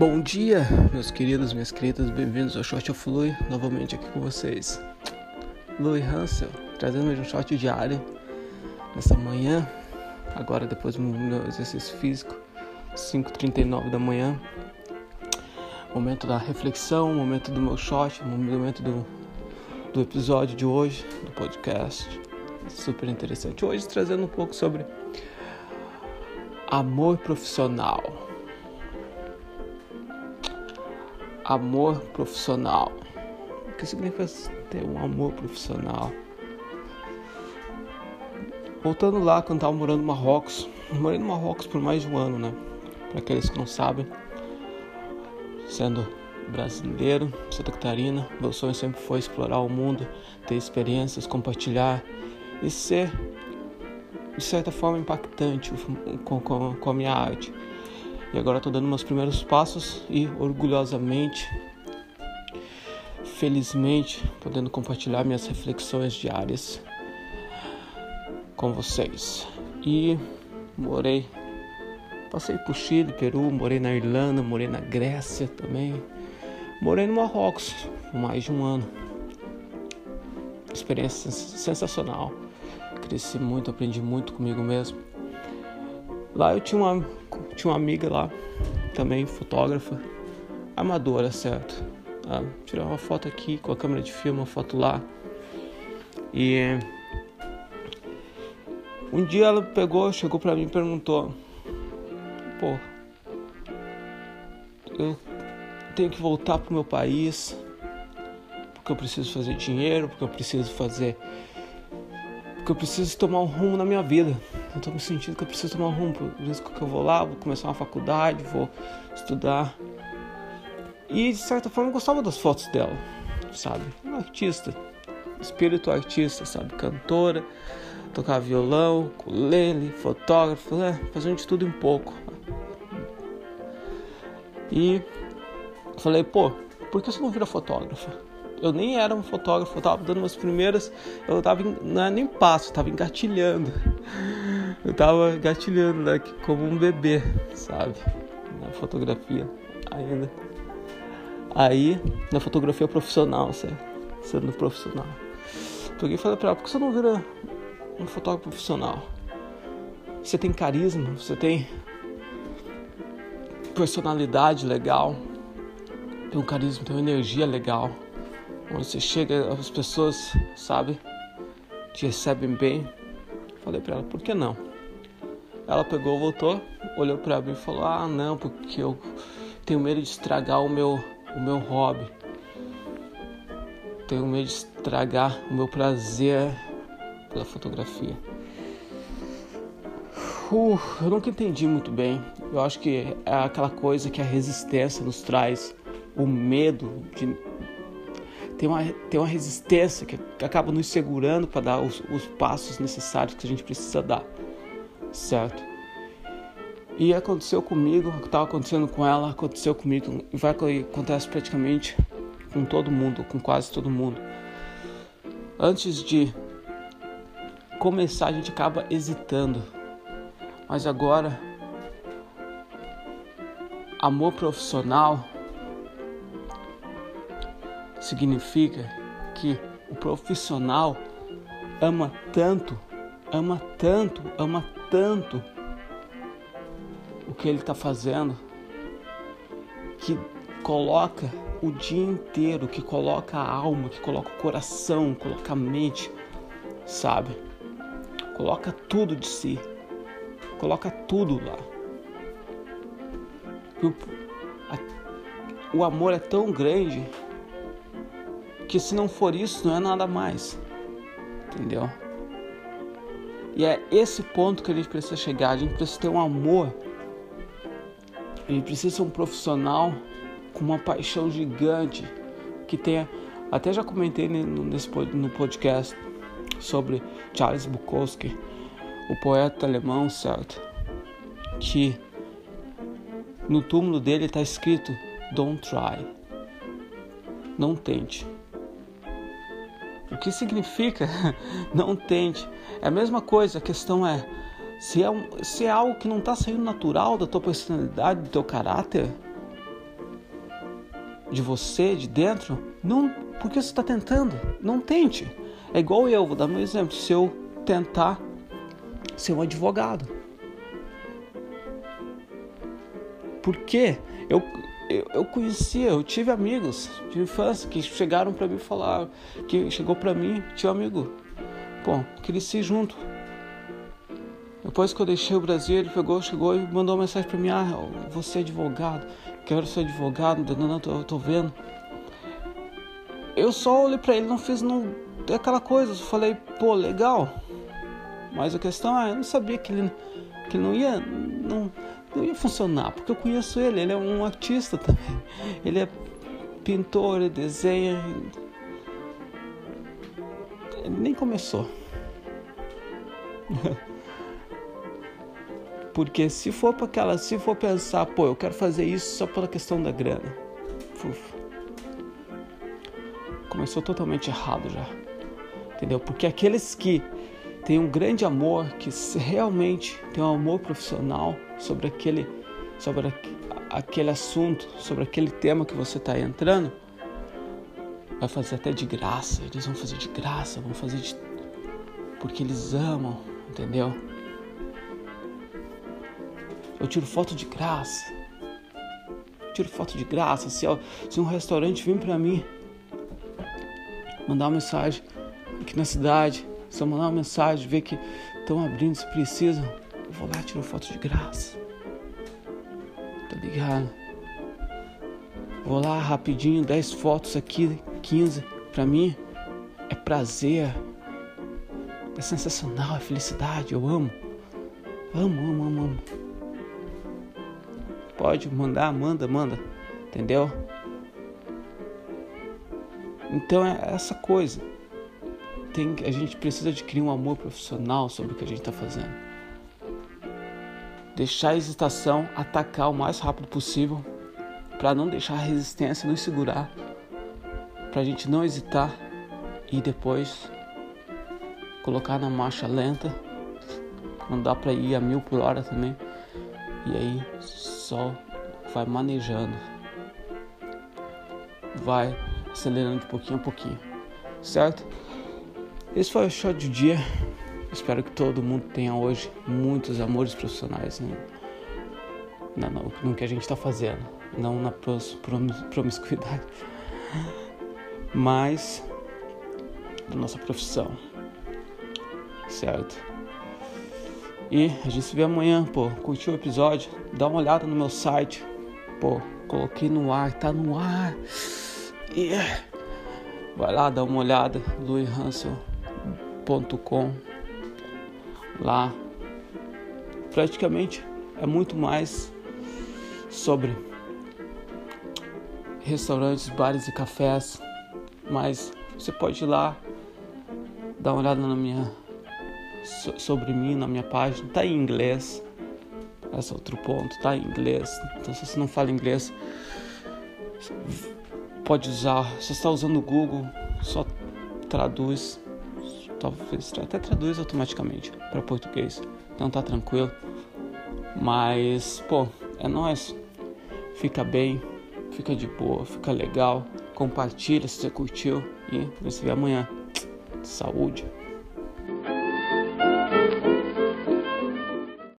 Bom dia, meus queridos, minhas queridas, bem-vindos ao Short of Lui, novamente aqui com vocês. Louis Hansel, trazendo mais um short diário nessa manhã, agora depois do meu exercício físico, 5h39 da manhã. Momento da reflexão, momento do meu short, momento do, do episódio de hoje, do podcast. Super interessante. Hoje trazendo um pouco sobre amor profissional. Amor profissional. O que significa ter um amor profissional? Voltando lá, quando estava morando no Marrocos, morei no Marrocos por mais de um ano, né? Para aqueles que não sabem, sendo brasileiro, Santa Catarina, meu sonho sempre foi explorar o mundo, ter experiências, compartilhar e ser de certa forma impactante com, com, com a minha arte. E agora estou dando meus primeiros passos e orgulhosamente, felizmente, podendo compartilhar minhas reflexões diárias com vocês. E morei, passei por Chile, Peru, morei na Irlanda, morei na Grécia também, morei no Marrocos mais de um ano. Experiência sensacional cresci muito, aprendi muito comigo mesmo. Lá eu tinha uma, tinha uma amiga lá, também fotógrafa, amadora, certo? Ah, tirar uma foto aqui com a câmera de filme, uma foto lá. E um dia ela pegou, chegou pra mim e perguntou: Pô, eu tenho que voltar pro meu país porque eu preciso fazer dinheiro, porque eu preciso fazer porque eu preciso tomar um rumo na minha vida. Eu tô me sentindo que eu preciso tomar um rumo, por isso que eu vou lá, vou começar uma faculdade, vou estudar. E de certa forma eu gostava das fotos dela, sabe? Uma artista, espírito artista, sabe? Cantora, tocar violão, ukulele, fotógrafo, né? fazendo de tudo um pouco. E falei, pô, por que você não vira fotógrafa? eu nem era um fotógrafo, eu tava dando umas primeiras, eu tava, não é nem passo, eu tava engatilhando. Eu tava engatilhando né, como um bebê, sabe? Na fotografia ainda. Aí, na fotografia profissional, sabe? sendo profissional. Peguei e falei pra ela, por que você não vira um fotógrafo profissional? Você tem carisma, você tem personalidade legal, tem um carisma, tem uma energia legal onde você chega, as pessoas, sabe, te recebem bem. Falei para ela, por que não? Ela pegou, voltou, olhou para mim e falou: Ah, não, porque eu tenho medo de estragar o meu, o meu hobby. Tenho medo de estragar o meu prazer pela fotografia. Uh, eu nunca entendi muito bem. Eu acho que é aquela coisa que a resistência nos traz, o medo de tem uma, tem uma resistência que, acaba nos segurando para dar os, os passos necessários que a gente precisa dar, certo? E aconteceu comigo, o que estava acontecendo com ela, aconteceu comigo e vai acontece praticamente com todo mundo, com quase todo mundo. Antes de começar, a gente acaba hesitando, mas agora, amor profissional significa que o profissional ama tanto, ama tanto, ama tanto o que ele está fazendo, que coloca o dia inteiro, que coloca a alma, que coloca o coração, coloca a mente, sabe? Coloca tudo de si, coloca tudo lá. O, o amor é tão grande que se não for isso, não é nada mais. Entendeu? E é esse ponto que a gente precisa chegar. A gente precisa ter um amor. A gente precisa ser um profissional com uma paixão gigante que tenha. Até já comentei nesse no podcast sobre Charles Bukowski, o poeta alemão, certo? Que no túmulo dele está escrito Don't try. Não tente. Que significa não tente? É a mesma coisa, a questão é se é, um, se é algo que não está saindo natural da tua personalidade, do teu caráter, de você, de dentro, não, porque você está tentando, não tente. É igual eu, vou dar um exemplo. Se eu tentar ser um advogado, porque eu, eu, eu conhecia, eu tive amigos de infância que chegaram para mim falar, que chegou para mim, tinha um amigo, pô, cresci junto. Depois que eu deixei o Brasil, ele pegou, chegou e mandou uma mensagem para mim: Ah, você é advogado, quero ser advogado, não, não, tô, tô vendo. Eu só olhei para ele, não fiz não, aquela coisa, só falei, pô, legal. Mas a questão é, eu não sabia que ele, que ele não ia. Não, não ia funcionar, porque eu conheço ele, ele é um artista também. Ele é pintor, ele desenha. Ele nem começou. porque se for para aquela, se for pensar, pô, eu quero fazer isso só pela questão da grana. Uf, começou totalmente errado já. Entendeu? Porque aqueles que tem um grande amor, que realmente tem um amor profissional sobre aquele, sobre aquele assunto, sobre aquele tema que você está entrando, vai fazer até de graça. Eles vão fazer de graça, vão fazer de porque eles amam, entendeu? Eu tiro foto de graça. Eu tiro foto de graça. Se, se um restaurante vir para mim mandar uma mensagem aqui na cidade, eu mandar uma mensagem, ver que estão abrindo, se precisam, eu vou lá tiro foto de graça. Tá ligado? Vou lá rapidinho, 10 fotos aqui, 15. Pra mim é prazer. É sensacional, é felicidade, eu amo. Amo, amo, amo, amo. Pode mandar, manda, manda. Entendeu? Então é essa coisa tem, a gente precisa adquirir um amor profissional sobre o que a gente está fazendo. Deixar a hesitação atacar o mais rápido possível para não deixar a resistência nos segurar, para a gente não hesitar e depois colocar na marcha lenta. Não dá para ir a mil por hora também. E aí só vai manejando, vai acelerando de pouquinho a pouquinho, certo? Esse foi o shot do dia. Espero que todo mundo tenha hoje muitos amores profissionais no, no, no que a gente está fazendo, não na pros, promiscuidade, mas da nossa profissão, certo? E a gente se vê amanhã, pô. Curtiu o episódio? Dá uma olhada no meu site, pô. Coloquei no ar, tá no ar. E vai lá, dá uma olhada, Louis Hansel com lá praticamente é muito mais sobre restaurantes, bares e cafés, mas você pode ir lá dar uma olhada na minha sobre mim na minha página, tá em inglês. Esse é outro ponto, tá em inglês. Então se você não fala inglês, pode usar. Se você está usando o Google, só traduz talvez até traduz automaticamente para português. Então tá tranquilo. Mas, pô, é nós. Fica bem, fica de boa, fica legal. Compartilha se você curtiu e se vê amanhã. Saúde.